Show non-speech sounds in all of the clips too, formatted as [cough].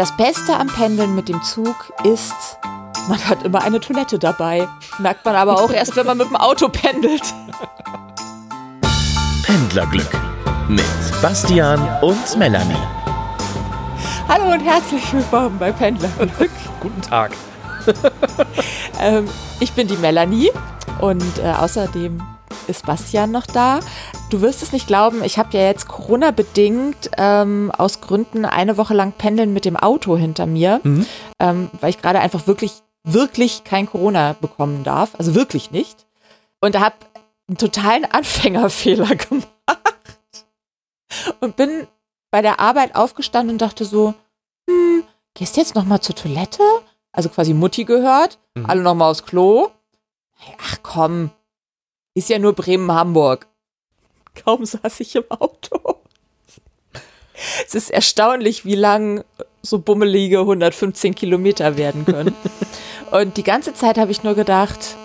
Das Beste am Pendeln mit dem Zug ist, man hat immer eine Toilette dabei. Merkt man aber auch erst, wenn man mit dem Auto pendelt. Pendlerglück mit Bastian und Melanie. Hallo und herzlich willkommen bei Pendlerglück. Guten Tag. [laughs] ähm, ich bin die Melanie und äh, außerdem ist Bastian noch da. Du wirst es nicht glauben, ich habe ja jetzt Corona-bedingt ähm, aus Gründen eine Woche lang Pendeln mit dem Auto hinter mir, mhm. ähm, weil ich gerade einfach wirklich, wirklich kein Corona bekommen darf. Also wirklich nicht. Und da habe einen totalen [laughs] Anfängerfehler gemacht und bin bei der Arbeit aufgestanden und dachte so, hm, gehst jetzt noch mal zur Toilette? Also quasi Mutti gehört, mhm. alle noch mal aufs Klo. Ach komm, ist ja nur Bremen-Hamburg. Kaum saß ich im Auto. Es ist erstaunlich, wie lang so bummelige 115 Kilometer werden können. [laughs] Und die ganze Zeit habe ich nur gedacht,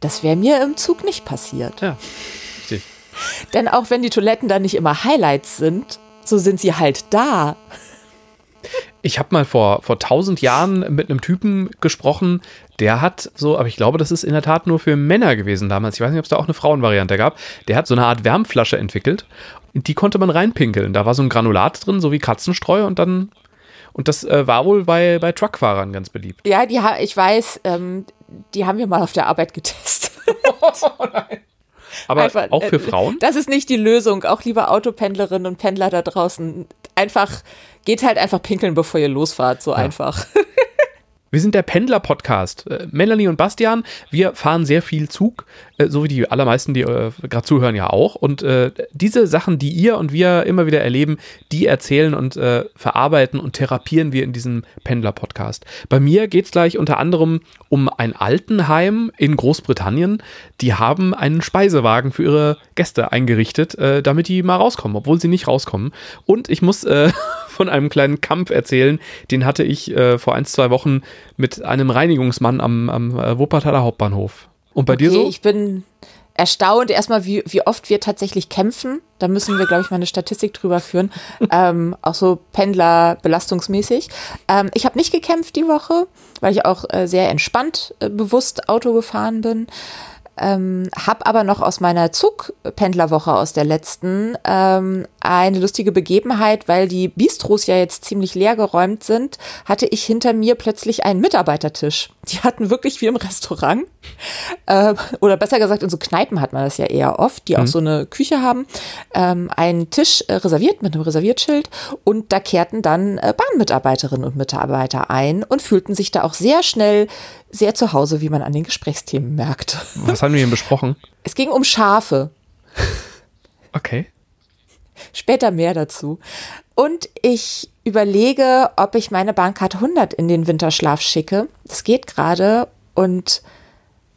das wäre mir im Zug nicht passiert. Ja, richtig. Denn auch wenn die Toiletten dann nicht immer Highlights sind, so sind sie halt da. Ich habe mal vor, vor tausend Jahren mit einem Typen gesprochen, der hat so, aber ich glaube, das ist in der Tat nur für Männer gewesen damals. Ich weiß nicht, ob es da auch eine Frauenvariante gab. Der hat so eine Art Wärmflasche entwickelt. Die konnte man reinpinkeln. Da war so ein Granulat drin, so wie Katzenstreu und dann. Und das äh, war wohl bei, bei Truckfahrern ganz beliebt. Ja, die ich weiß, ähm, die haben wir mal auf der Arbeit getestet. [laughs] oh nein. Aber Einfach, auch für äh, Frauen? Das ist nicht die Lösung. Auch liebe Autopendlerinnen und Pendler da draußen. Einfach, geht halt einfach pinkeln, bevor ihr losfahrt. So ja. einfach. [laughs] Wir sind der Pendler-Podcast. Äh, Melanie und Bastian, wir fahren sehr viel Zug, so wie die allermeisten, die äh, gerade zuhören, ja auch. Und äh, diese Sachen, die ihr und wir immer wieder erleben, die erzählen und äh, verarbeiten und therapieren wir in diesem Pendler-Podcast. Bei mir geht es gleich unter anderem um ein Altenheim in Großbritannien. Die haben einen Speisewagen für ihre Gäste eingerichtet, äh, damit die mal rauskommen, obwohl sie nicht rauskommen. Und ich muss [laughs] von einem kleinen Kampf erzählen. Den hatte ich äh, vor ein, zwei Wochen mit einem Reinigungsmann am, am äh, Wuppertaler Hauptbahnhof. Und bei okay, dir so? Ich bin erstaunt erstmal, wie, wie oft wir tatsächlich kämpfen. Da müssen wir, glaube ich, mal eine Statistik drüber führen. [laughs] ähm, auch so Pendler belastungsmäßig. Ähm, ich habe nicht gekämpft die Woche, weil ich auch äh, sehr entspannt äh, bewusst Auto gefahren bin. Ähm, hab aber noch aus meiner Zugpendlerwoche aus der letzten ähm, eine lustige Begebenheit, weil die Bistros ja jetzt ziemlich leer geräumt sind, hatte ich hinter mir plötzlich einen Mitarbeitertisch. Die hatten wirklich wie im Restaurant. Äh, oder besser gesagt, in so Kneipen hat man das ja eher oft, die mhm. auch so eine Küche haben. Ähm, einen Tisch äh, reserviert mit einem Reserviertschild und da kehrten dann äh, Bahnmitarbeiterinnen und Mitarbeiter ein und fühlten sich da auch sehr schnell sehr zu Hause, wie man an den Gesprächsthemen merkt. Was haben wir denn besprochen? Es ging um Schafe. Okay. Später mehr dazu. Und ich überlege, ob ich meine Bahncard 100 in den Winterschlaf schicke. Das geht gerade und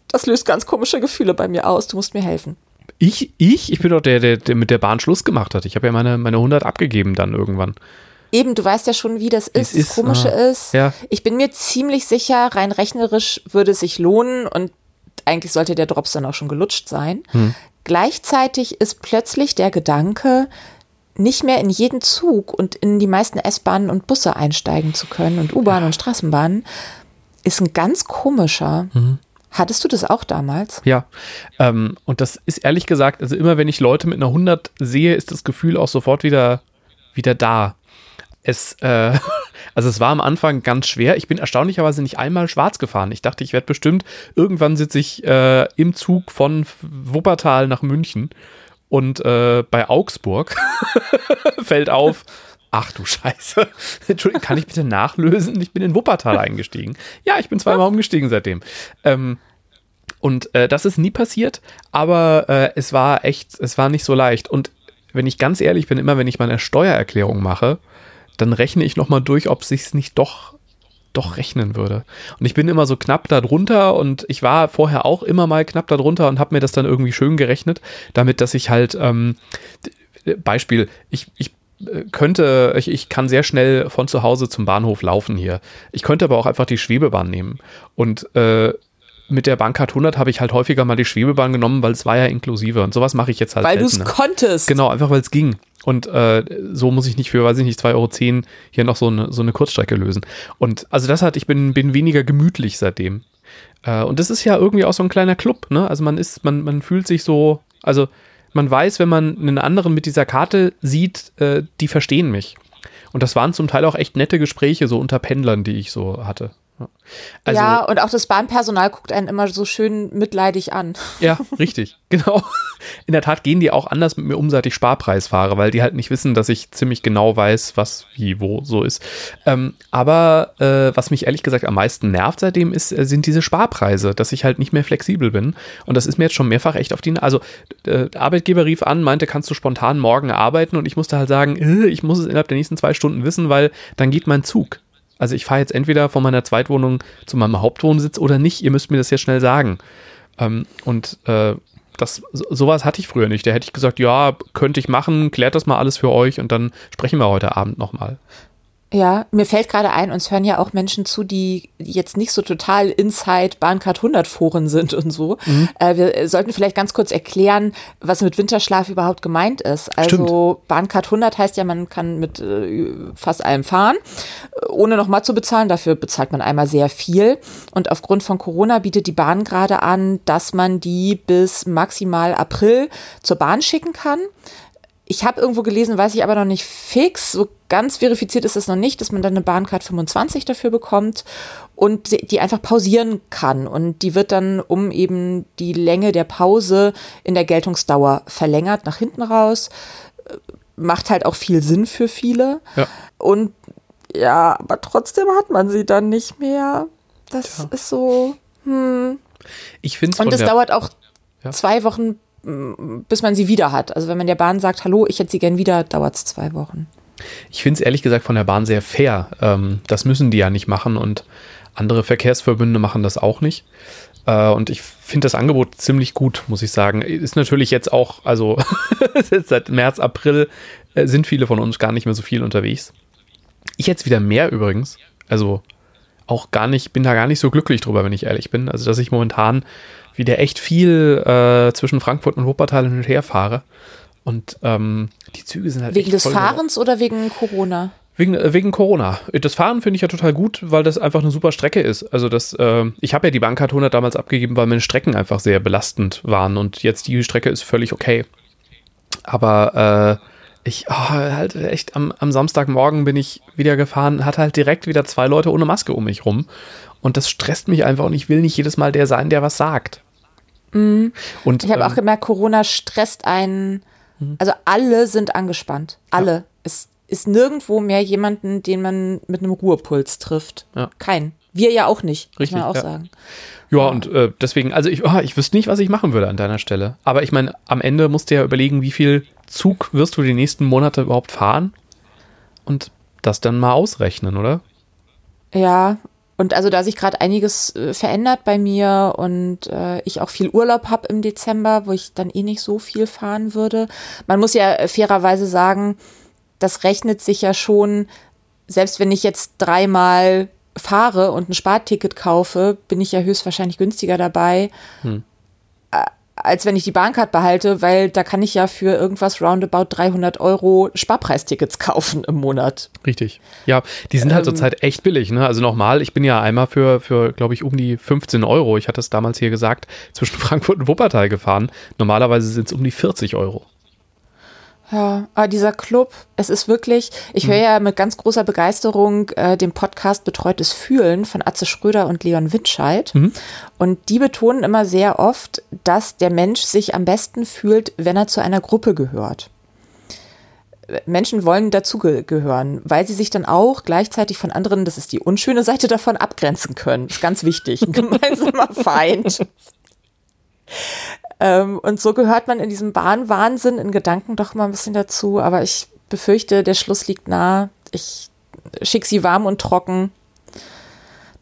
das löst ganz komische Gefühle bei mir aus. Du musst mir helfen. Ich? Ich? Ich bin doch der, der, der mit der Bahn Schluss gemacht hat. Ich habe ja meine, meine 100 abgegeben dann irgendwann. Eben, du weißt ja schon, wie das ist. Das Komische ah, ist, ja. ich bin mir ziemlich sicher, rein rechnerisch würde es sich lohnen und eigentlich sollte der Drops dann auch schon gelutscht sein. Hm. Gleichzeitig ist plötzlich der Gedanke, nicht mehr in jeden Zug und in die meisten S-Bahnen und Busse einsteigen zu können und U-Bahnen ja. und Straßenbahnen, ist ein ganz komischer. Mhm. Hattest du das auch damals? Ja, ähm, und das ist ehrlich gesagt, also immer wenn ich Leute mit einer 100 sehe, ist das Gefühl auch sofort wieder, wieder da es, äh, [laughs] also es war am Anfang ganz schwer. Ich bin erstaunlicherweise nicht einmal schwarz gefahren. Ich dachte, ich werde bestimmt, irgendwann sitze ich äh, im Zug von Wuppertal nach München und äh, bei Augsburg [laughs] fällt auf, ach du Scheiße, [laughs] Entschuldigung, kann ich bitte nachlösen? Ich bin in Wuppertal eingestiegen. Ja, ich bin zweimal umgestiegen seitdem. Ähm, und äh, das ist nie passiert, aber äh, es war echt, es war nicht so leicht. Und wenn ich ganz ehrlich bin, immer wenn ich meine Steuererklärung mache, dann rechne ich nochmal durch, ob sich's nicht doch doch rechnen würde. Und ich bin immer so knapp da drunter und ich war vorher auch immer mal knapp da drunter und habe mir das dann irgendwie schön gerechnet, damit dass ich halt ähm, Beispiel, ich, ich äh, könnte, ich, ich kann sehr schnell von zu Hause zum Bahnhof laufen hier. Ich könnte aber auch einfach die Schwebebahn nehmen und äh, mit der Bahncard 100 habe ich halt häufiger mal die Schwebebahn genommen, weil es war ja inklusive. Und sowas mache ich jetzt halt Weil du es konntest. Genau, einfach weil es ging. Und äh, so muss ich nicht für, weiß ich nicht, 2,10 Euro hier noch so eine, so eine Kurzstrecke lösen. Und also das hat, ich bin, bin weniger gemütlich seitdem. Äh, und das ist ja irgendwie auch so ein kleiner Club, ne? Also man ist, man, man fühlt sich so, also man weiß, wenn man einen anderen mit dieser Karte sieht, äh, die verstehen mich. Und das waren zum Teil auch echt nette Gespräche so unter Pendlern, die ich so hatte. Ja. Also, ja, und auch das Bahnpersonal guckt einen immer so schön mitleidig an. Ja, [laughs] richtig, genau. In der Tat gehen die auch anders mit mir um, seit ich Sparpreis fahre, weil die halt nicht wissen, dass ich ziemlich genau weiß, was wie wo so ist. Ähm, aber äh, was mich ehrlich gesagt am meisten nervt seitdem ist, äh, sind diese Sparpreise, dass ich halt nicht mehr flexibel bin. Und das ist mir jetzt schon mehrfach echt auf die. Also äh, der Arbeitgeber rief an, meinte, kannst du spontan morgen arbeiten? Und ich musste halt sagen, äh, ich muss es innerhalb der nächsten zwei Stunden wissen, weil dann geht mein Zug. Also ich fahre jetzt entweder von meiner Zweitwohnung zu meinem Hauptwohnsitz oder nicht. Ihr müsst mir das jetzt schnell sagen. Ähm, und äh, das, so, sowas hatte ich früher nicht. Da hätte ich gesagt, ja, könnte ich machen, klärt das mal alles für euch und dann sprechen wir heute Abend nochmal. Ja, mir fällt gerade ein, uns hören ja auch Menschen zu, die jetzt nicht so total inside Bahncard 100 Foren sind und so. Mhm. Äh, wir sollten vielleicht ganz kurz erklären, was mit Winterschlaf überhaupt gemeint ist. Also Stimmt. Bahncard 100 heißt ja, man kann mit äh, fast allem fahren, ohne nochmal zu bezahlen. Dafür bezahlt man einmal sehr viel. Und aufgrund von Corona bietet die Bahn gerade an, dass man die bis maximal April zur Bahn schicken kann ich habe irgendwo gelesen, weiß ich aber noch nicht fix, so ganz verifiziert ist es noch nicht, dass man dann eine Bahncard 25 dafür bekommt und die einfach pausieren kann. Und die wird dann um eben die Länge der Pause in der Geltungsdauer verlängert nach hinten raus. Macht halt auch viel Sinn für viele. Ja. Und ja, aber trotzdem hat man sie dann nicht mehr. Das ja. ist so. Hm. Ich finde Und es dauert auch ja. zwei Wochen, bis man sie wieder hat. Also wenn man der Bahn sagt, hallo, ich hätte sie gern wieder, dauert es zwei Wochen. Ich finde es ehrlich gesagt von der Bahn sehr fair. Ähm, das müssen die ja nicht machen und andere Verkehrsverbünde machen das auch nicht. Äh, und ich finde das Angebot ziemlich gut, muss ich sagen. Ist natürlich jetzt auch, also [laughs] seit März, April äh, sind viele von uns gar nicht mehr so viel unterwegs. Ich jetzt wieder mehr übrigens. Also auch gar nicht, bin da gar nicht so glücklich drüber, wenn ich ehrlich bin. Also, dass ich momentan wieder echt viel äh, zwischen Frankfurt und Wuppertal hin und her fahre. Und ähm, die Züge sind halt Wegen des Fahrens oder wegen Corona? Wegen, äh, wegen Corona. Das Fahren finde ich ja total gut, weil das einfach eine super Strecke ist. Also das, äh, ich habe ja die Bahncard 100 damals abgegeben, weil meine Strecken einfach sehr belastend waren und jetzt die Strecke ist völlig okay. Aber äh, ich, oh, halt echt am, am Samstagmorgen bin ich wieder gefahren, hatte halt direkt wieder zwei Leute ohne Maske um mich rum. Und das stresst mich einfach und ich will nicht jedes Mal der sein, der was sagt. Mhm. Und, ich habe ähm, auch gemerkt, Corona stresst einen. Mhm. Also alle sind angespannt. Alle. Ja. Es ist nirgendwo mehr jemanden, den man mit einem Ruhepuls trifft. Ja. Kein. Wir ja auch nicht, Richtig, muss man auch ja. sagen. Ja, und äh, deswegen, also ich, oh, ich wüsste nicht, was ich machen würde an deiner Stelle. Aber ich meine, am Ende musst du ja überlegen, wie viel Zug wirst du die nächsten Monate überhaupt fahren und das dann mal ausrechnen, oder? Ja, und also da sich gerade einiges äh, verändert bei mir und äh, ich auch viel Urlaub habe im Dezember, wo ich dann eh nicht so viel fahren würde. Man muss ja äh, fairerweise sagen, das rechnet sich ja schon, selbst wenn ich jetzt dreimal fahre und ein Sparticket kaufe, bin ich ja höchstwahrscheinlich günstiger dabei. Hm als wenn ich die Bahncard behalte, weil da kann ich ja für irgendwas roundabout 300 Euro Sparpreistickets kaufen im Monat. Richtig. Ja, die sind halt ähm, zurzeit echt billig. Ne? Also nochmal, ich bin ja einmal für, für glaube ich, um die 15 Euro, ich hatte es damals hier gesagt, zwischen [laughs] Frankfurt und Wuppertal gefahren. Normalerweise sind es um die 40 Euro. Ja, aber dieser Club, es ist wirklich, ich höre mhm. ja mit ganz großer Begeisterung äh, den Podcast Betreutes Fühlen von Atze Schröder und Leon Windscheid. Mhm. Und die betonen immer sehr oft, dass der Mensch sich am besten fühlt, wenn er zu einer Gruppe gehört. Menschen wollen dazugehören, weil sie sich dann auch gleichzeitig von anderen, das ist die unschöne Seite davon, abgrenzen können. Das ist ganz wichtig. Ein gemeinsamer [laughs] Feind. Ähm, und so gehört man in diesem Bahnwahnsinn in Gedanken doch mal ein bisschen dazu. Aber ich befürchte, der Schluss liegt nah. Ich schicke sie warm und trocken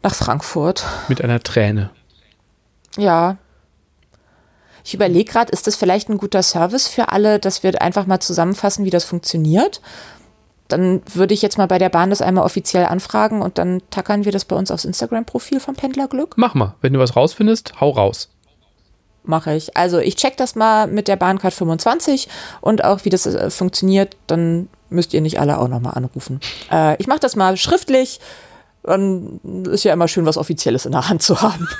nach Frankfurt. Mit einer Träne. Ja. Ich überlege gerade, ist das vielleicht ein guter Service für alle, dass wir einfach mal zusammenfassen, wie das funktioniert? dann würde ich jetzt mal bei der Bahn das einmal offiziell anfragen und dann tackern wir das bei uns aufs Instagram-Profil vom Pendlerglück. Mach mal. Wenn du was rausfindest, hau raus. Mache ich. Also ich check das mal mit der Bahncard 25 und auch wie das äh, funktioniert, dann müsst ihr nicht alle auch nochmal anrufen. Äh, ich mache das mal schriftlich. Dann ist ja immer schön, was Offizielles in der Hand zu haben. [laughs]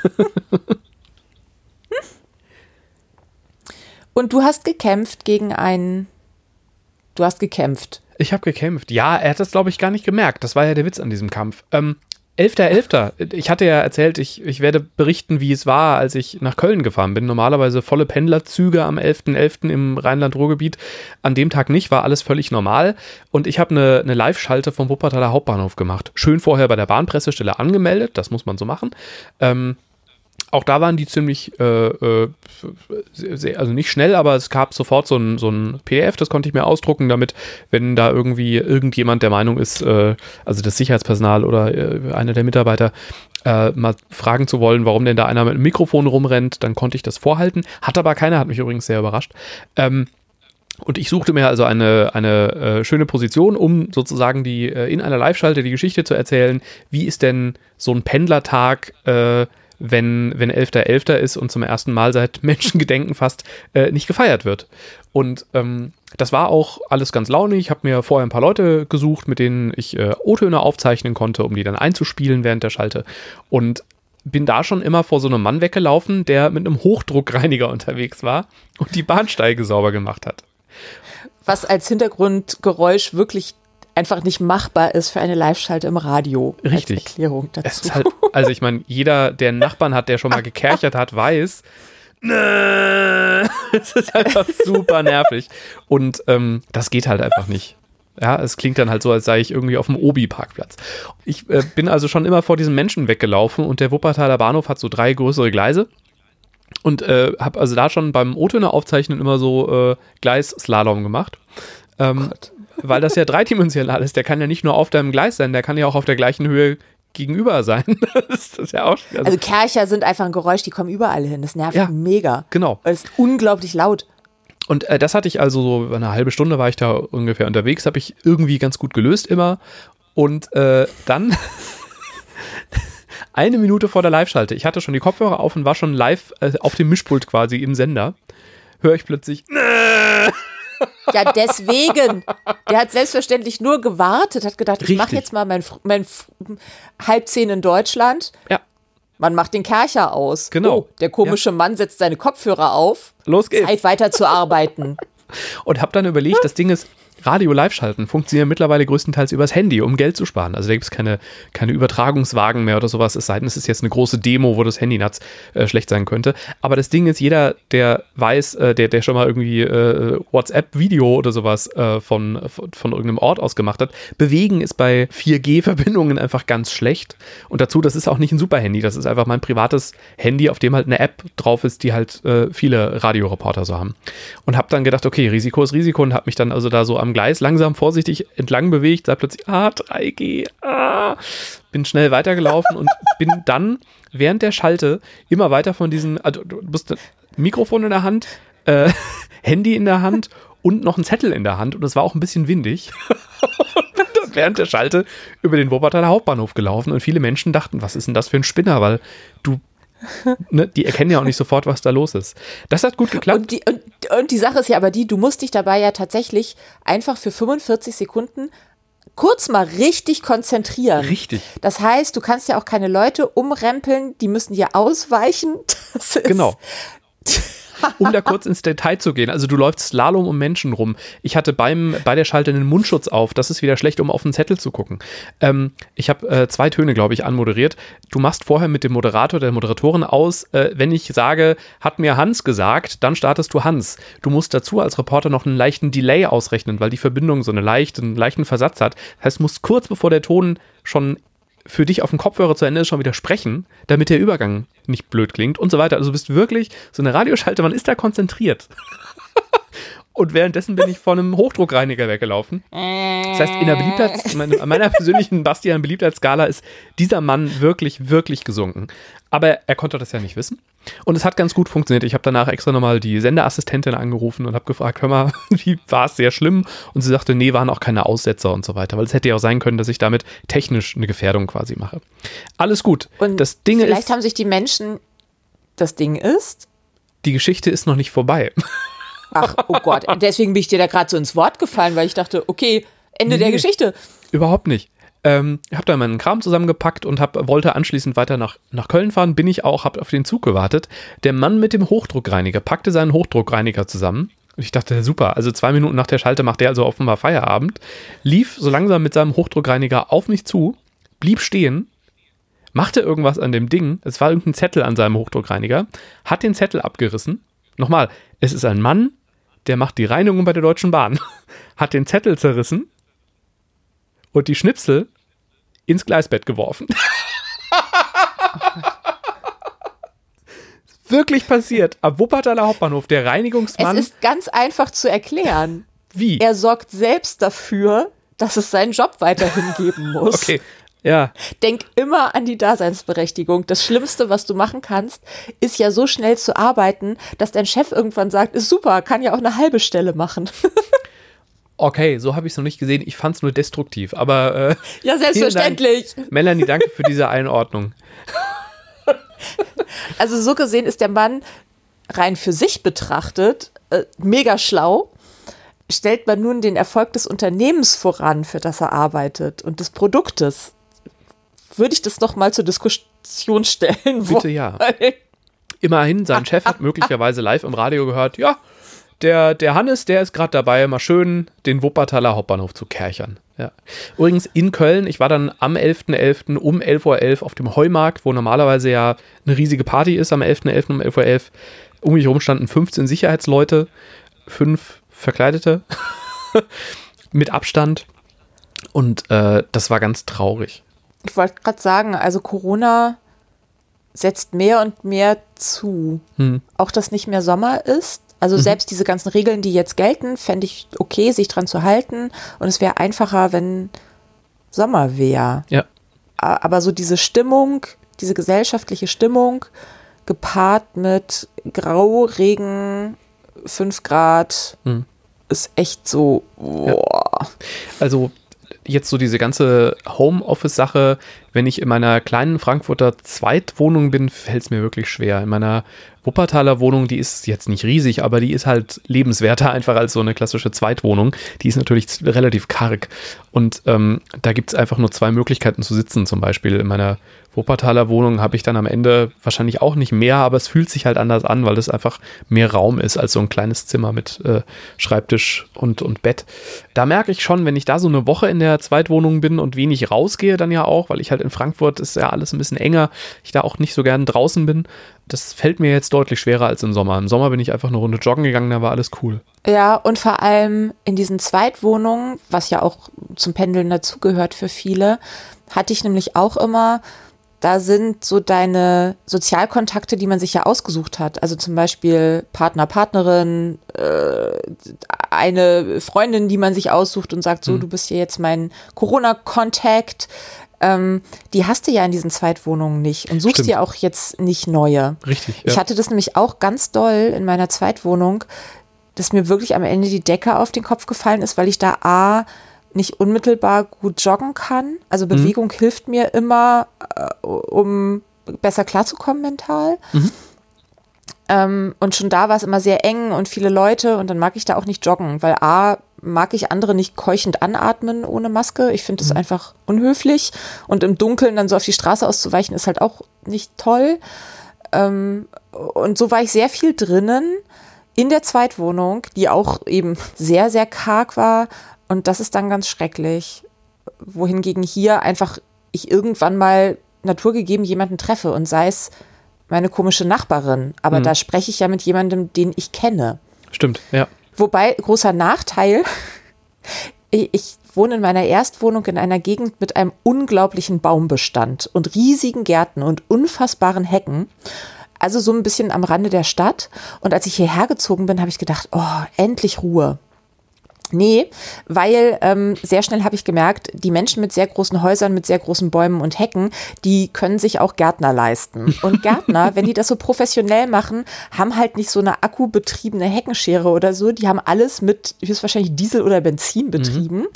Und du hast gekämpft gegen einen. Du hast gekämpft. Ich habe gekämpft. Ja, er hat das, glaube ich, gar nicht gemerkt. Das war ja der Witz an diesem Kampf. Ähm, 11.11. Ich hatte ja erzählt, ich, ich werde berichten, wie es war, als ich nach Köln gefahren bin. Normalerweise volle Pendlerzüge am 11.11. .11. im Rheinland-Ruhr-Gebiet. An dem Tag nicht, war alles völlig normal. Und ich habe eine, eine Live-Schalte vom Wuppertaler Hauptbahnhof gemacht. Schön vorher bei der Bahnpressestelle angemeldet, das muss man so machen. Ähm, auch da waren die ziemlich, äh, äh, sehr, also nicht schnell, aber es gab sofort so ein, so ein PDF, das konnte ich mir ausdrucken, damit, wenn da irgendwie irgendjemand der Meinung ist, äh, also das Sicherheitspersonal oder äh, einer der Mitarbeiter, äh, mal fragen zu wollen, warum denn da einer mit einem Mikrofon rumrennt, dann konnte ich das vorhalten. Hat aber keiner, hat mich übrigens sehr überrascht. Ähm, und ich suchte mir also eine, eine äh, schöne Position, um sozusagen die äh, in einer Live-Schalte die Geschichte zu erzählen. Wie ist denn so ein Pendlertag äh, wenn, wenn 11.11. .11. ist und zum ersten Mal seit [laughs] Menschengedenken fast äh, nicht gefeiert wird. Und ähm, das war auch alles ganz launig. Ich habe mir vorher ein paar Leute gesucht, mit denen ich äh, O-Töne aufzeichnen konnte, um die dann einzuspielen während der Schalte. Und bin da schon immer vor so einem Mann weggelaufen, der mit einem Hochdruckreiniger [laughs] unterwegs war und die Bahnsteige sauber gemacht hat. Was als Hintergrundgeräusch wirklich einfach nicht machbar ist für eine Live-Schalte im Radio. Richtig. Als Erklärung dazu. Halt, also ich meine, jeder, der einen Nachbarn hat, der schon mal [laughs] gekerchert hat, weiß, [laughs] es ist einfach super nervig. Und ähm, das geht halt einfach nicht. Ja, es klingt dann halt so, als sei ich irgendwie auf dem Obi-Parkplatz. Ich äh, bin also schon immer vor diesen Menschen weggelaufen und der Wuppertaler Bahnhof hat so drei größere Gleise. Und äh, habe also da schon beim O-Töne aufzeichnen immer so äh, Gleisslalom gemacht. Ähm, oh weil das ja dreidimensional ist. Der kann ja nicht nur auf deinem Gleis sein, der kann ja auch auf der gleichen Höhe gegenüber sein. [laughs] das ist ja auch, also, also Kercher sind einfach ein Geräusch, die kommen überall hin. Das nervt ja, mega. Genau. Es ist unglaublich laut. Und äh, das hatte ich also so, eine halbe Stunde war ich da ungefähr unterwegs, habe ich irgendwie ganz gut gelöst immer. Und äh, dann [laughs] eine Minute vor der Live-Schalte, ich hatte schon die Kopfhörer auf und war schon live äh, auf dem Mischpult quasi im Sender, höre ich plötzlich [laughs] ja, deswegen. Der hat selbstverständlich nur gewartet, hat gedacht, Richtig. ich mache jetzt mal mein, mein halb zehn in Deutschland. Ja. Man macht den Kercher aus. Genau. Oh, der komische ja. Mann setzt seine Kopfhörer auf. Los geht's. Zeit weiter zu arbeiten. [laughs] Und hab dann überlegt, das Ding ist, Radio-Live-Schalten funktionieren mittlerweile größtenteils übers Handy, um Geld zu sparen. Also da gibt es keine, keine Übertragungswagen mehr oder sowas, es sei denn, es ist jetzt eine große Demo, wo das Handynetz äh, schlecht sein könnte. Aber das Ding ist, jeder, der weiß, äh, der, der schon mal irgendwie äh, WhatsApp-Video oder sowas äh, von, von, irgendeinem Ort aus gemacht hat, bewegen ist bei 4G-Verbindungen einfach ganz schlecht. Und dazu, das ist auch nicht ein Super-Handy, das ist einfach mein privates Handy, auf dem halt eine App drauf ist, die halt äh, viele Radioreporter so haben. Und habe dann gedacht, okay, Risiko ist Risiko und habe mich dann also da so am Gleis langsam vorsichtig entlang bewegt, sah plötzlich, ah, 3G, ah, bin schnell weitergelaufen und [laughs] bin dann während der Schalte immer weiter von diesem, also du musst Mikrofon in der Hand, äh, [laughs] Handy in der Hand und noch ein Zettel in der Hand und es war auch ein bisschen windig. und [laughs] während der Schalte über den Wuppertaler Hauptbahnhof gelaufen und viele Menschen dachten, was ist denn das für ein Spinner, weil du [laughs] ne, die erkennen ja auch nicht sofort, was da los ist. Das hat gut geklappt. Und die, und, und die Sache ist ja aber die, du musst dich dabei ja tatsächlich einfach für 45 Sekunden kurz mal richtig konzentrieren. Richtig. Das heißt, du kannst ja auch keine Leute umrempeln, die müssen dir ausweichen. [laughs] genau. [laughs] um da kurz ins Detail zu gehen. Also du läufst Slalom um Menschen rum. Ich hatte beim, bei der Schalte einen Mundschutz auf. Das ist wieder schlecht, um auf den Zettel zu gucken. Ähm, ich habe äh, zwei Töne, glaube ich, anmoderiert. Du machst vorher mit dem Moderator, der Moderatorin aus, äh, wenn ich sage, hat mir Hans gesagt, dann startest du Hans. Du musst dazu als Reporter noch einen leichten Delay ausrechnen, weil die Verbindung so eine leichte, einen leichten Versatz hat. Das heißt, du musst kurz bevor der Ton schon für dich auf dem Kopfhörer zu Ende schon wieder sprechen, damit der Übergang nicht blöd klingt und so weiter. Also du bist wirklich so eine Radioschalte, man ist da konzentriert. [laughs] und währenddessen bin ich von einem Hochdruckreiniger weggelaufen. Das heißt, in der Beliebtheits-, meine, meiner persönlichen Bastian-Beliebtheitsskala ist dieser Mann wirklich, wirklich gesunken. Aber er konnte das ja nicht wissen. Und es hat ganz gut funktioniert. Ich habe danach extra nochmal die Sendeassistentin angerufen und habe gefragt, hör mal, [laughs] wie war es sehr schlimm? Und sie sagte, nee, waren auch keine Aussetzer und so weiter, weil es hätte ja auch sein können, dass ich damit technisch eine Gefährdung quasi mache. Alles gut. Und das Ding vielleicht ist, haben sich die Menschen, das Ding ist, die Geschichte ist noch nicht vorbei. [laughs] ach, oh Gott, deswegen bin ich dir da gerade so ins Wort gefallen, weil ich dachte, okay, Ende der Nee. Geschichte. Überhaupt nicht. Ähm, habe dann meinen Kram zusammengepackt und hab, wollte anschließend weiter nach, nach Köln fahren. Bin ich auch, habe auf den Zug gewartet. Der Mann mit dem Hochdruckreiniger packte seinen Hochdruckreiniger zusammen. Und ich dachte, super, also zwei Minuten nach der Schalte macht der also offenbar Feierabend. Lief so langsam mit seinem Hochdruckreiniger auf mich zu, blieb stehen, machte irgendwas an dem Ding. Es war irgendein Zettel an seinem Hochdruckreiniger, hat den Zettel abgerissen. Nochmal, es ist ein Mann, der macht die Reinigung bei der Deutschen Bahn. [laughs] Hat den Zettel zerrissen und die Schnipsel ins Gleisbett geworfen. [laughs] Wirklich passiert. Am Wuppertaler Hauptbahnhof, der Es Reinigungsmann. ist ganz einfach zu erklären. wie? Er sorgt selbst dafür, dass es seinen Job weiterhin geben [laughs] muss. Okay. Ja, Denk immer an die Daseinsberechtigung. Das Schlimmste, was du machen kannst, ist ja so schnell zu arbeiten, dass dein Chef irgendwann sagt, ist super, kann ja auch eine halbe Stelle machen. [laughs] okay, so habe ich es noch nicht gesehen. Ich fand es nur destruktiv. Aber äh, [laughs] ja, selbstverständlich. Melanie, danke für diese Einordnung. [laughs] Also so gesehen ist der Mann rein für sich betrachtet äh, mega schlau. Stellt man nun den Erfolg des Unternehmens voran, für das er arbeitet und des Produktes, würde ich das noch mal zur Diskussion stellen Bitte ja. Immerhin, sein [laughs] Chef hat möglicherweise live im Radio gehört, ja, der, der Hannes, der ist gerade dabei, mal schön den Wuppertaler Hauptbahnhof zu kerchern. Ja. Übrigens in Köln, ich war dann am 11.11. um 11.11 Uhr auf dem Heumarkt, wo normalerweise ja eine riesige Party ist, am 11.11. um 11.11 Uhr. Um mich herum standen 15 Sicherheitsleute, fünf Verkleidete [laughs] mit Abstand. Und äh, das war ganz traurig. Ich wollte gerade sagen, also Corona setzt mehr und mehr zu. Hm. Auch dass nicht mehr Sommer ist. Also selbst diese ganzen Regeln, die jetzt gelten, fände ich okay, sich dran zu halten. Und es wäre einfacher, wenn Sommer wäre. Ja. Aber so diese Stimmung, diese gesellschaftliche Stimmung, gepaart mit Grau, Regen, 5 Grad, Hm. ist echt so, boah. Also jetzt so diese ganze Homeoffice-Sache, wenn ich in meiner kleinen Frankfurter Zweitwohnung bin, fällt es mir wirklich schwer. In meiner Wuppertaler Wohnung, die ist jetzt nicht riesig, aber die ist halt lebenswerter [laughs] einfach als so eine klassische Zweitwohnung. Die ist natürlich relativ karg. Und ähm, da gibt es einfach nur zwei Möglichkeiten zu sitzen. Zum Beispiel in meiner Wuppertaler Wohnung habe ich dann am Ende wahrscheinlich auch nicht mehr, aber es fühlt sich halt anders an, weil es einfach mehr Raum ist als so ein kleines Zimmer mit äh, Schreibtisch und, und Bett. Da merke ich schon, wenn ich da so eine Woche in der Zweitwohnung bin und wenig rausgehe, dann ja auch, weil ich halt in Frankfurt ist ja alles ein bisschen enger, ich da auch nicht so gern draußen bin. Das fällt mir jetzt deutlich schwerer als im Sommer. Im Sommer bin ich einfach eine Runde joggen gegangen, da war alles cool. Ja, und vor allem in diesen Zweitwohnungen, was ja auch zum Pendeln dazugehört für viele, hatte ich nämlich auch immer, da sind so deine Sozialkontakte, die man sich ja ausgesucht hat. Also zum Beispiel Partner, Partnerin, äh, eine Freundin, die man sich aussucht und sagt, so, du bist hier jetzt mein Corona-Kontakt. Ähm, die hast du ja in diesen Zweitwohnungen nicht und suchst Stimmt. dir auch jetzt nicht neue. Richtig. Ich hatte das nämlich auch ganz doll in meiner Zweitwohnung, dass mir wirklich am Ende die Decke auf den Kopf gefallen ist, weil ich da A nicht unmittelbar gut joggen kann. Also Bewegung hilft mir immer, äh, um besser klarzukommen mental. Ähm, und schon da war es immer sehr eng und viele Leute und dann mag ich da auch nicht joggen, weil A mag ich andere nicht keuchend anatmen ohne Maske. Ich finde es einfach unhöflich und im Dunkeln dann so auf die Straße auszuweichen ist halt auch nicht toll. Ähm, und so war ich sehr viel drinnen in der Zweitwohnung, die auch eben sehr, sehr karg war. Und das ist dann ganz schrecklich. Wohingegen hier einfach ich irgendwann mal naturgegeben jemanden treffe und sei es meine komische Nachbarin. Aber da spreche ich ja mit jemandem, den ich kenne. Stimmt, ja. Wobei, großer Nachteil, [laughs] ich, ich wohne in meiner Erstwohnung in einer Gegend mit einem unglaublichen Baumbestand und riesigen Gärten und unfassbaren Hecken. Also so ein bisschen am Rande der Stadt. Und als ich hierher gezogen bin, habe ich gedacht, oh, endlich Ruhe. Nee, weil ähm, sehr schnell habe ich gemerkt, die Menschen mit sehr großen Häusern, mit sehr großen Bäumen und Hecken, die können sich auch Gärtner leisten. Und Gärtner, wenn die das so professionell machen, haben halt nicht so eine akkubetriebene Heckenschere oder so. Die haben alles mit höchstwahrscheinlich Diesel oder Benzin betrieben. Mhm.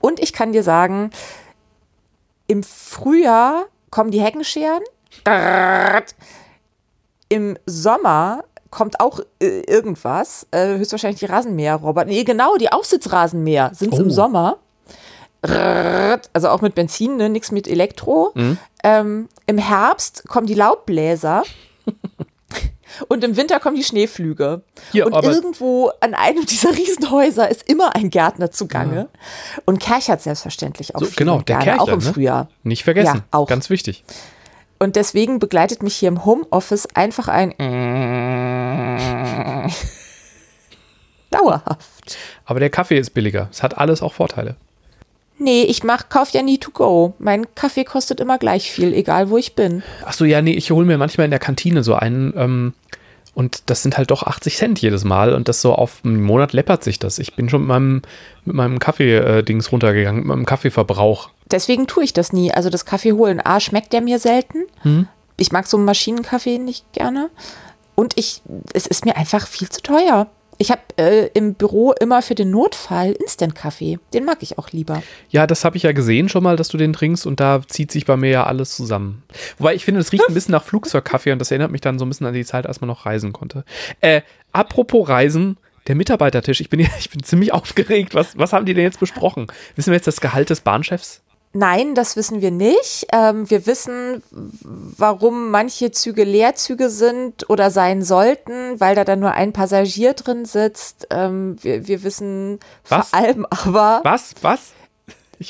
Und ich kann dir sagen, im Frühjahr kommen die Heckenscheren. Im Sommer kommt auch äh, irgendwas, äh, höchstwahrscheinlich die Rasenmäherroboter. Nee, genau, die Aufsitzrasenmäher sind oh. im Sommer. Also auch mit Benzin, ne? nichts mit Elektro. Mhm. Ähm, Im Herbst kommen die Laubbläser. [laughs] Und im Winter kommen die Schneeflüge. Ja, und irgendwo an einem [laughs] dieser Riesenhäuser ist immer ein Gärtner zugange. Ja. Und kerchert selbstverständlich auch. So, genau, der Kerchler, auch im ne? Frühjahr. Nicht vergessen. Ja, auch. Ganz wichtig. Und deswegen begleitet mich hier im Homeoffice einfach ein [laughs] dauerhaft. Aber der Kaffee ist billiger. Es hat alles auch Vorteile. Nee, ich mach, kauf ja nie to go. Mein Kaffee kostet immer gleich viel, egal wo ich bin. Achso, ja, nee, ich hole mir manchmal in der Kantine so einen, ähm, und das sind halt doch 80 Cent jedes Mal. Und das so auf einen Monat läppert sich das. Ich bin schon mit meinem, mit meinem Kaffee-Dings äh, runtergegangen, mit meinem Kaffeeverbrauch. Deswegen tue ich das nie. Also das Kaffee holen. A, schmeckt der mir selten. Hm. Ich mag so einen Maschinenkaffee nicht gerne. Und ich, es ist mir einfach viel zu teuer. Ich habe äh, im Büro immer für den Notfall Instant-Kaffee. Den mag ich auch lieber. Ja, das habe ich ja gesehen schon mal, dass du den trinkst und da zieht sich bei mir ja alles zusammen. Wobei ich finde, es riecht ein bisschen nach Flugzeugkaffee und das erinnert mich dann so ein bisschen an die Zeit, als man noch reisen konnte. Äh, apropos Reisen, der Mitarbeitertisch, ich bin, [laughs] ich bin ziemlich aufgeregt. Was, was haben die denn jetzt besprochen? Wissen wir jetzt das Gehalt des Bahnchefs? Nein, das wissen wir nicht. Ähm, wir wissen, warum manche Züge Leerzüge sind oder sein sollten, weil da dann nur ein Passagier drin sitzt. Ähm, wir, wir wissen Was? vor allem aber. Was? Was?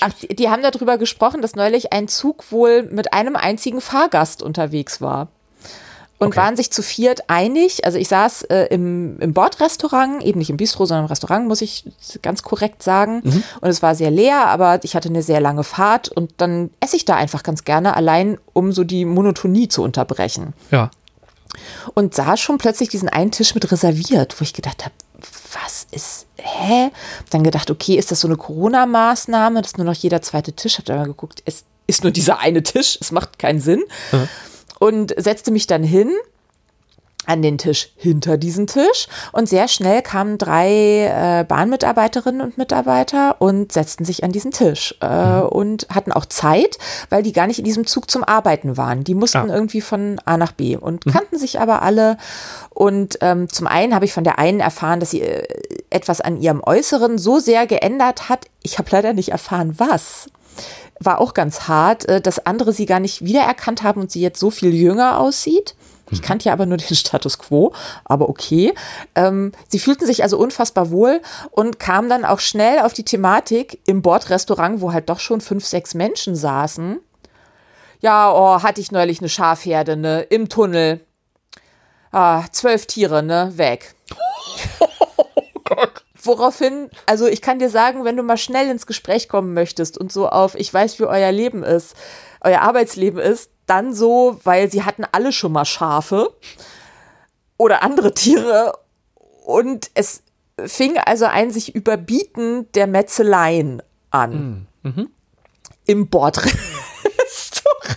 Ach, die, die haben darüber gesprochen, dass neulich ein Zug wohl mit einem einzigen Fahrgast unterwegs war und okay. waren sich zu viert einig. Also ich saß äh, im, im Bordrestaurant, eben nicht im Bistro, sondern im Restaurant, muss ich ganz korrekt sagen. Mhm. Und es war sehr leer, aber ich hatte eine sehr lange Fahrt und dann esse ich da einfach ganz gerne, allein um so die Monotonie zu unterbrechen. Ja. Und sah schon plötzlich diesen einen Tisch mit reserviert, wo ich gedacht habe, was ist, hä? Dann gedacht, okay, ist das so eine Corona-Maßnahme, dass nur noch jeder zweite Tisch? Hab da mal geguckt, es ist nur dieser eine Tisch, es macht keinen Sinn. Mhm und setzte mich dann hin an den Tisch hinter diesen Tisch und sehr schnell kamen drei äh, Bahnmitarbeiterinnen und Mitarbeiter und setzten sich an diesen Tisch äh, mhm. und hatten auch Zeit, weil die gar nicht in diesem Zug zum Arbeiten waren. Die mussten ah. irgendwie von A nach B und mhm. kannten sich aber alle. Und ähm, zum einen habe ich von der einen erfahren, dass sie äh, etwas an ihrem Äußeren so sehr geändert hat. Ich habe leider nicht erfahren, was war auch ganz hart, äh, dass andere sie gar nicht wiedererkannt haben und sie jetzt so viel jünger aussieht. Ich mhm. kannte ja aber nur den [laughs] Status quo, aber okay. Ähm, sie fühlten sich also unfassbar wohl und kamen dann auch schnell auf die Thematik im Bordrestaurant, wo halt doch schon fünf, sechs Menschen saßen. Ja, oh, hatte ich neulich eine Schafherde, ne, im Tunnel. Ah, zwölf Tiere, ne, weg. [laughs] Oh Gott. Woraufhin, also ich kann dir sagen, wenn du mal schnell ins Gespräch kommen möchtest und so auf, ich weiß, wie euer Leben ist, euer Arbeitsleben ist, dann so, weil sie hatten alle schon mal Schafe oder andere Tiere und es fing also ein sich überbieten der Metzeleien an. Mm, mhm. Im Bordrestaurant.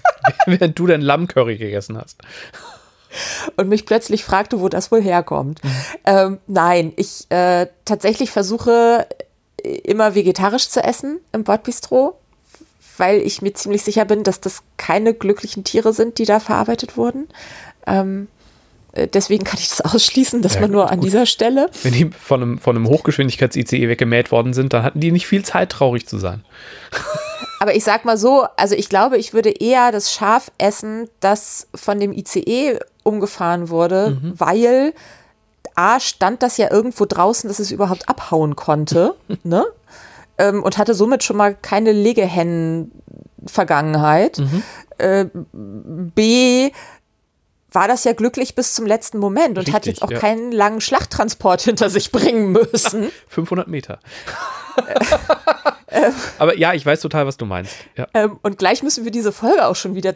[laughs] Während du dein Lammcurry gegessen hast und mich plötzlich fragte, wo das wohl herkommt. Mhm. Ähm, nein, ich äh, tatsächlich versuche immer vegetarisch zu essen im Bordbistro, weil ich mir ziemlich sicher bin, dass das keine glücklichen Tiere sind, die da verarbeitet wurden. Ähm, äh, deswegen kann ich das [laughs] ausschließen, dass ja, man nur an gut. dieser Stelle. Wenn die von einem, von einem Hochgeschwindigkeits-ICE weggemäht worden sind, dann hatten die nicht viel Zeit, traurig zu sein. [laughs] Aber ich sag mal so, also ich glaube, ich würde eher das Schaf essen, das von dem ICE umgefahren wurde, mhm. weil A stand das ja irgendwo draußen, dass es überhaupt abhauen konnte, [laughs] ne? Ähm, und hatte somit schon mal keine Legehennen-Vergangenheit. Mhm. Äh, B war das ja glücklich bis zum letzten Moment und Richtig, hat jetzt auch ja. keinen langen Schlachttransport hinter sich bringen müssen. [laughs] 500 Meter. [laughs] Aber ja, ich weiß total, was du meinst. Ja. Ähm, und gleich müssen wir diese Folge auch schon wieder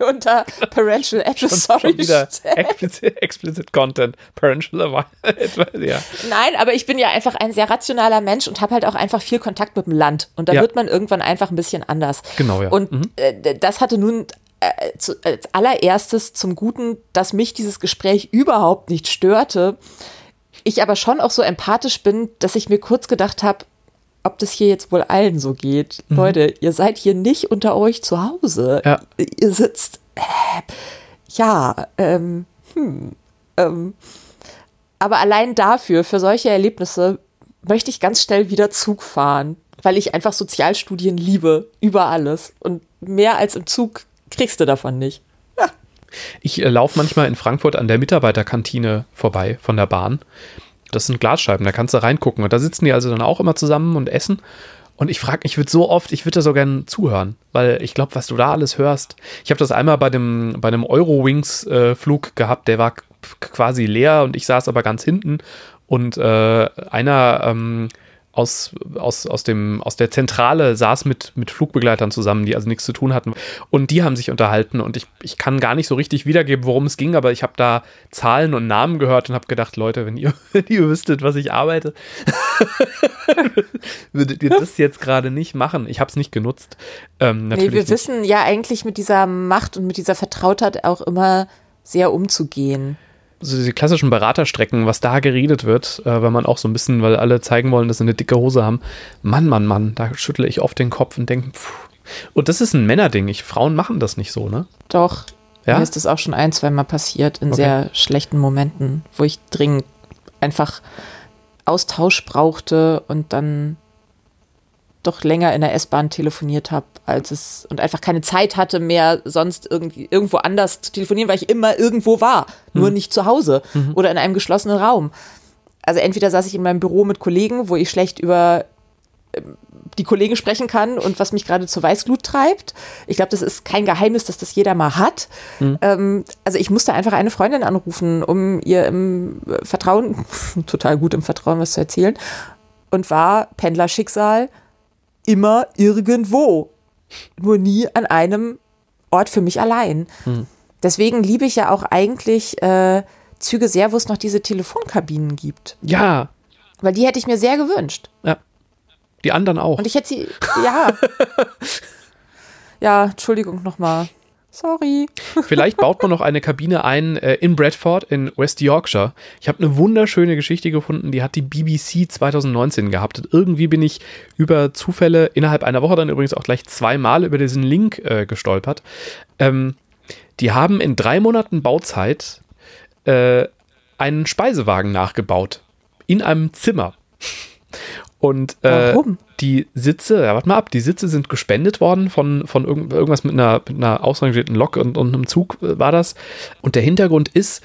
[laughs] unter Parental [laughs] Advisory Schon wieder stellen. explicit, explicit Content, Parental Advisory, [laughs] ja. Nein, aber ich bin ja einfach ein sehr rationaler Mensch und habe halt auch einfach viel Kontakt mit dem Land. Und da Ja. wird man irgendwann einfach ein bisschen anders. Genau, ja. Und Mhm. äh, das hatte nun äh, zu, als allererstes zum Guten, dass mich dieses Gespräch überhaupt nicht störte. Ich aber schon auch so empathisch bin, dass ich mir kurz gedacht habe, ob das hier jetzt wohl allen so geht. Leute, ihr seid hier nicht unter euch zu Hause. Mhm. Ja. Ihr sitzt, äh, ja, ähm, hm, ähm, aber allein dafür, für solche Erlebnisse, möchte ich ganz schnell wieder Zug fahren, weil ich einfach Sozialstudien liebe, über alles. Und mehr als im Zug kriegst du davon nicht. Ich äh, laufe manchmal in Frankfurt an der Mitarbeiterkantine vorbei von der Bahn. Das sind Glasscheiben, da kannst du reingucken. Und da sitzen die also dann auch immer zusammen und essen. Und ich frage, ich würde so oft, ich würde da so gern zuhören, weil ich glaube, was du da alles hörst. Ich habe das einmal bei dem, bei einem Eurowings-Flug gehabt, der war quasi leer und ich saß aber ganz hinten. Und äh, einer ähm, aus, aus, aus, dem, aus der Zentrale saß mit, mit Flugbegleitern zusammen, die also nichts zu tun hatten. Und die haben sich unterhalten. Und ich, ich kann gar nicht so richtig wiedergeben, worum es ging, aber ich habe da Zahlen und Namen gehört und habe gedacht, Leute, wenn ihr, [laughs] wenn ihr wüsstet, was ich arbeite, [laughs] würdet ihr das jetzt gerade nicht machen. Ich habe es nicht genutzt. Ähm, Nee, wir nicht. wissen ja eigentlich mit dieser Macht und mit dieser Vertrautheit auch immer sehr umzugehen. So diese klassischen Beraterstrecken, was da geredet wird, äh, wenn man auch so ein bisschen, weil alle zeigen wollen, dass sie eine dicke Hose haben. Mann, Mann, Mann, da schüttle ich oft den Kopf und denke, pff. und das ist ein Männerding. Ich, Frauen machen das nicht so, ne? Doch, Ja? mir ist das auch schon ein, zweimal passiert in Okay. sehr schlechten Momenten, wo ich dringend einfach Austausch brauchte und dann doch länger in der S-Bahn telefoniert habe, als es und einfach keine Zeit hatte mehr, sonst irgendwie irgendwo anders zu telefonieren, weil ich immer irgendwo war, nur nicht zu Hause oder in einem geschlossenen Raum. Also entweder saß ich in meinem Büro mit Kollegen, wo ich schlecht über ähm, die Kollegen sprechen kann und was mich gerade zur Weißglut treibt. Ich glaube, das ist kein Geheimnis, dass das jeder mal hat. Ähm, also ich musste einfach eine Freundin anrufen, um ihr im Vertrauen, [laughs] total gut im Vertrauen was zu erzählen, und war Pendlerschicksal immer irgendwo. Nur nie an einem Ort für mich allein. Deswegen liebe ich ja auch eigentlich äh, Züge sehr, wo es noch diese Telefonkabinen gibt. Ja, Weil die hätte ich mir sehr gewünscht. ja. Die anderen auch. Und ich hätte sie, ja. [laughs] ja, Entschuldigung nochmal. Sorry. [laughs] Vielleicht baut man noch eine Kabine ein äh, in Bradford in West Yorkshire. Ich habe eine wunderschöne Geschichte gefunden, die hat die BBC 2019 gehabt. Und irgendwie bin ich über Zufälle innerhalb einer Woche dann übrigens auch gleich zweimal über diesen Link äh, gestolpert. Ähm, die haben in drei Monaten Bauzeit äh, einen Speisewagen nachgebaut. In einem Zimmer. Und äh, Warum? Die Sitze, ja, warte mal ab, die Sitze sind gespendet worden von, von irgend, irgendwas mit einer, mit einer ausrangierten Lok und, und einem Zug äh, war das. Und der Hintergrund ist,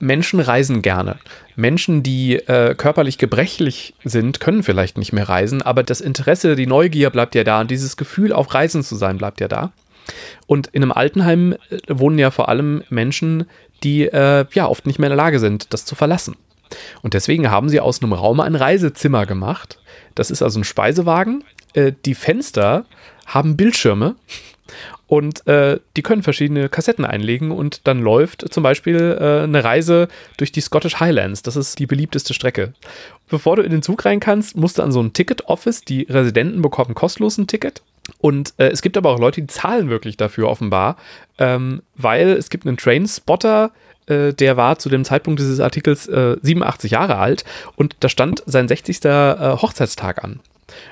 Menschen reisen gerne. Menschen, die äh, körperlich gebrechlich sind, können vielleicht nicht mehr reisen, aber das Interesse, die Neugier bleibt ja da und dieses Gefühl, auf Reisen zu sein, bleibt ja da. Und in einem Altenheim äh, wohnen ja vor allem Menschen, die äh, ja oft nicht mehr in der Lage sind, das zu verlassen. Und deswegen haben sie aus einem Raum ein Reisezimmer gemacht. Das ist also ein Speisewagen. Äh, die Fenster haben Bildschirme und äh, die können verschiedene Kassetten einlegen und dann läuft zum Beispiel äh, eine Reise durch die Scottish Highlands. Das ist die beliebteste Strecke. Bevor du in den Zug rein kannst, musst du an so ein Ticket-Office. Die Residenten bekommen kostenlos ein Ticket. Und äh, es gibt aber auch Leute, die zahlen wirklich dafür offenbar, ähm, weil es gibt einen Trainspotter, äh, der war zu dem Zeitpunkt dieses Artikels äh, 87 Jahre alt und da stand sein 60. Äh, Hochzeitstag an.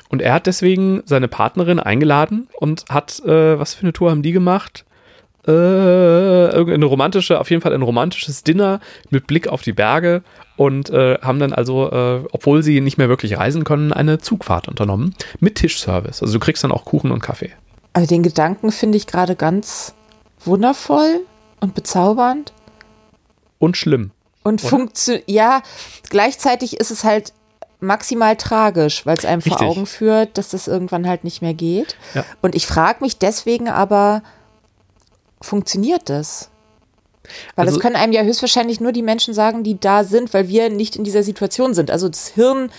Und er hat deswegen seine Partnerin eingeladen und hat, äh, was für eine Tour haben die gemacht? Äh, irgendeine romantische, auf jeden Fall ein romantisches Dinner mit Blick auf die Berge und äh, haben dann also, äh, obwohl sie nicht mehr wirklich reisen können, eine Zugfahrt unternommen mit Tischservice. Also du kriegst dann auch Kuchen und Kaffee. Also den Gedanken finde ich gerade ganz wundervoll und bezaubernd. Und schlimm. Und funktioniert, ja, gleichzeitig ist es halt maximal tragisch, weil es einem vor Richtig. Augen führt, dass das irgendwann halt nicht mehr geht. Ja. Und ich frage mich deswegen aber, funktioniert das? Weil Also- das können einem ja höchstwahrscheinlich nur die Menschen sagen, die da sind, weil wir nicht in dieser Situation sind. Also das Hirn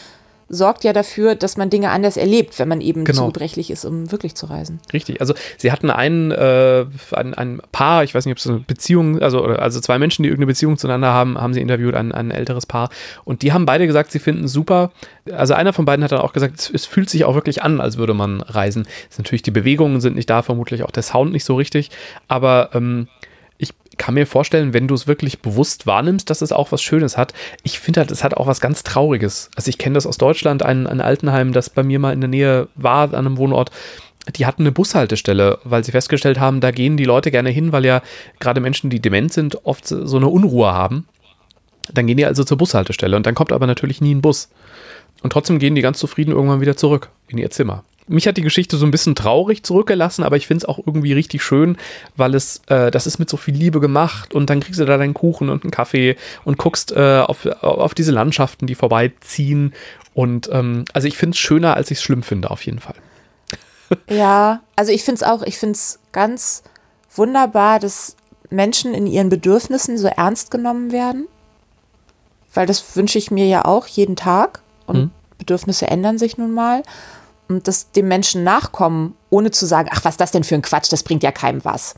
sorgt ja dafür, dass man Dinge anders erlebt, wenn man eben Genau. zu gebrechlich ist, um wirklich zu reisen. Richtig. Also sie hatten ein, äh, ein, ein Paar, ich weiß nicht, ob es eine Beziehung, also, also zwei Menschen, die irgendeine Beziehung zueinander haben, haben sie interviewt, ein, ein älteres Paar. Und die haben beide gesagt, sie finden super. Also einer von beiden hat dann auch gesagt, es, es fühlt sich auch wirklich an, als würde man reisen. Ist natürlich, die Bewegungen sind nicht da, vermutlich auch der Sound nicht so richtig. Aber ähm, kann mir vorstellen, wenn du es wirklich bewusst wahrnimmst, dass es auch was Schönes hat. Ich finde halt, es hat auch was ganz Trauriges. Also ich kenne das aus Deutschland, ein, ein Altenheim, das bei mir mal in der Nähe war, an einem Wohnort. Die hatten eine Bushaltestelle, weil sie festgestellt haben, da gehen die Leute gerne hin, weil ja gerade Menschen, die dement sind, oft so eine Unruhe haben. Dann gehen die also zur Bushaltestelle und dann kommt aber natürlich nie ein Bus. Und trotzdem gehen die ganz zufrieden irgendwann wieder zurück in ihr Zimmer. Mich hat die Geschichte so ein bisschen traurig zurückgelassen, aber ich finde es auch irgendwie richtig schön, weil es, äh, das ist mit so viel Liebe gemacht und dann kriegst du da deinen Kuchen und einen Kaffee und guckst äh, auf, auf diese Landschaften, die vorbeiziehen. Und ähm, also ich finde es schöner, als ich es schlimm finde, auf jeden Fall. [laughs] Ja, also ich finde es auch, ich finde es ganz wunderbar, dass Menschen in ihren Bedürfnissen so ernst genommen werden. Weil das wünsche ich mir ja auch jeden Tag. Und Mhm. Bedürfnisse ändern sich nun mal. Und dass dem Menschen nachkommen, ohne zu sagen, ach, was ist das denn für ein Quatsch, das bringt ja keinem was.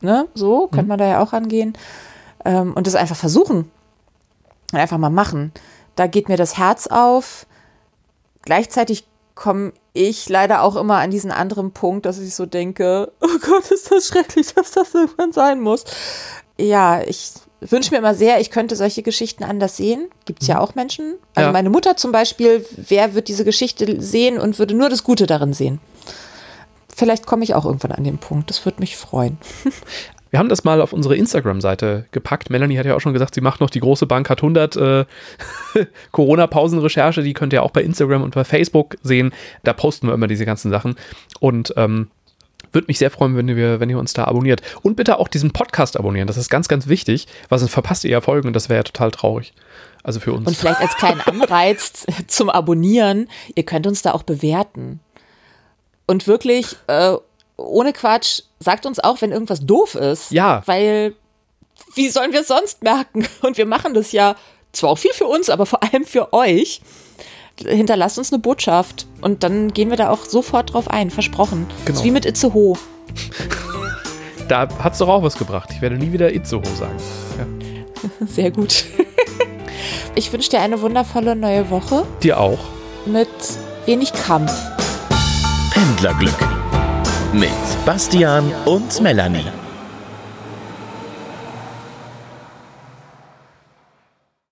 Ne? So könnte man da ja auch angehen. Ähm, und das einfach versuchen. Und einfach mal machen. Da geht mir das Herz auf. Gleichzeitig komme ich leider auch immer an diesen anderen Punkt, dass ich so denke, [laughs] oh Gott, ist das schrecklich, dass das irgendwann sein muss. Ja, ich wünsche mir immer sehr, ich könnte solche Geschichten anders sehen. Gibt es ja auch Menschen. Also Ja. meine Mutter zum Beispiel, wer wird diese Geschichte sehen und würde nur das Gute darin sehen? Vielleicht komme ich auch irgendwann an den Punkt. Das würde mich freuen. [laughs] Wir haben das mal auf unsere Instagram-Seite gepackt. Melanie hat ja auch schon gesagt, sie macht noch die große Bank hat 100 äh, [laughs] Corona-Pausen-Recherche. Die könnt ihr auch bei Instagram und bei Facebook sehen. Da posten wir immer diese ganzen Sachen. Und ähm, würde mich sehr freuen, wenn ihr, wenn ihr uns da abonniert. Und bitte auch diesen Podcast abonnieren. Das ist ganz, ganz wichtig, weil sonst verpasst ihr ja Folgen und das wäre ja total traurig. Also für uns. Und vielleicht als kleinen Anreiz [laughs] zum Abonnieren, ihr könnt uns da auch bewerten. Und wirklich, äh, ohne Quatsch, sagt uns auch, wenn irgendwas doof ist. Ja. Weil, wie sollen wir es sonst merken? [laughs] Und wir machen das ja zwar auch viel für uns, aber vor allem für euch. Hinterlasst uns eine Botschaft und dann gehen wir da auch sofort drauf ein, versprochen. Genau. ist wie mit Itzehoe. [laughs] da hat es doch auch was gebracht. Ich werde nie wieder Itzehoe sagen. Ja. [laughs] Sehr gut. [laughs] Ich wünsche dir eine wundervolle neue Woche Dir auch. mit wenig Kampf. Pendlerglück mit Bastian und Melanie.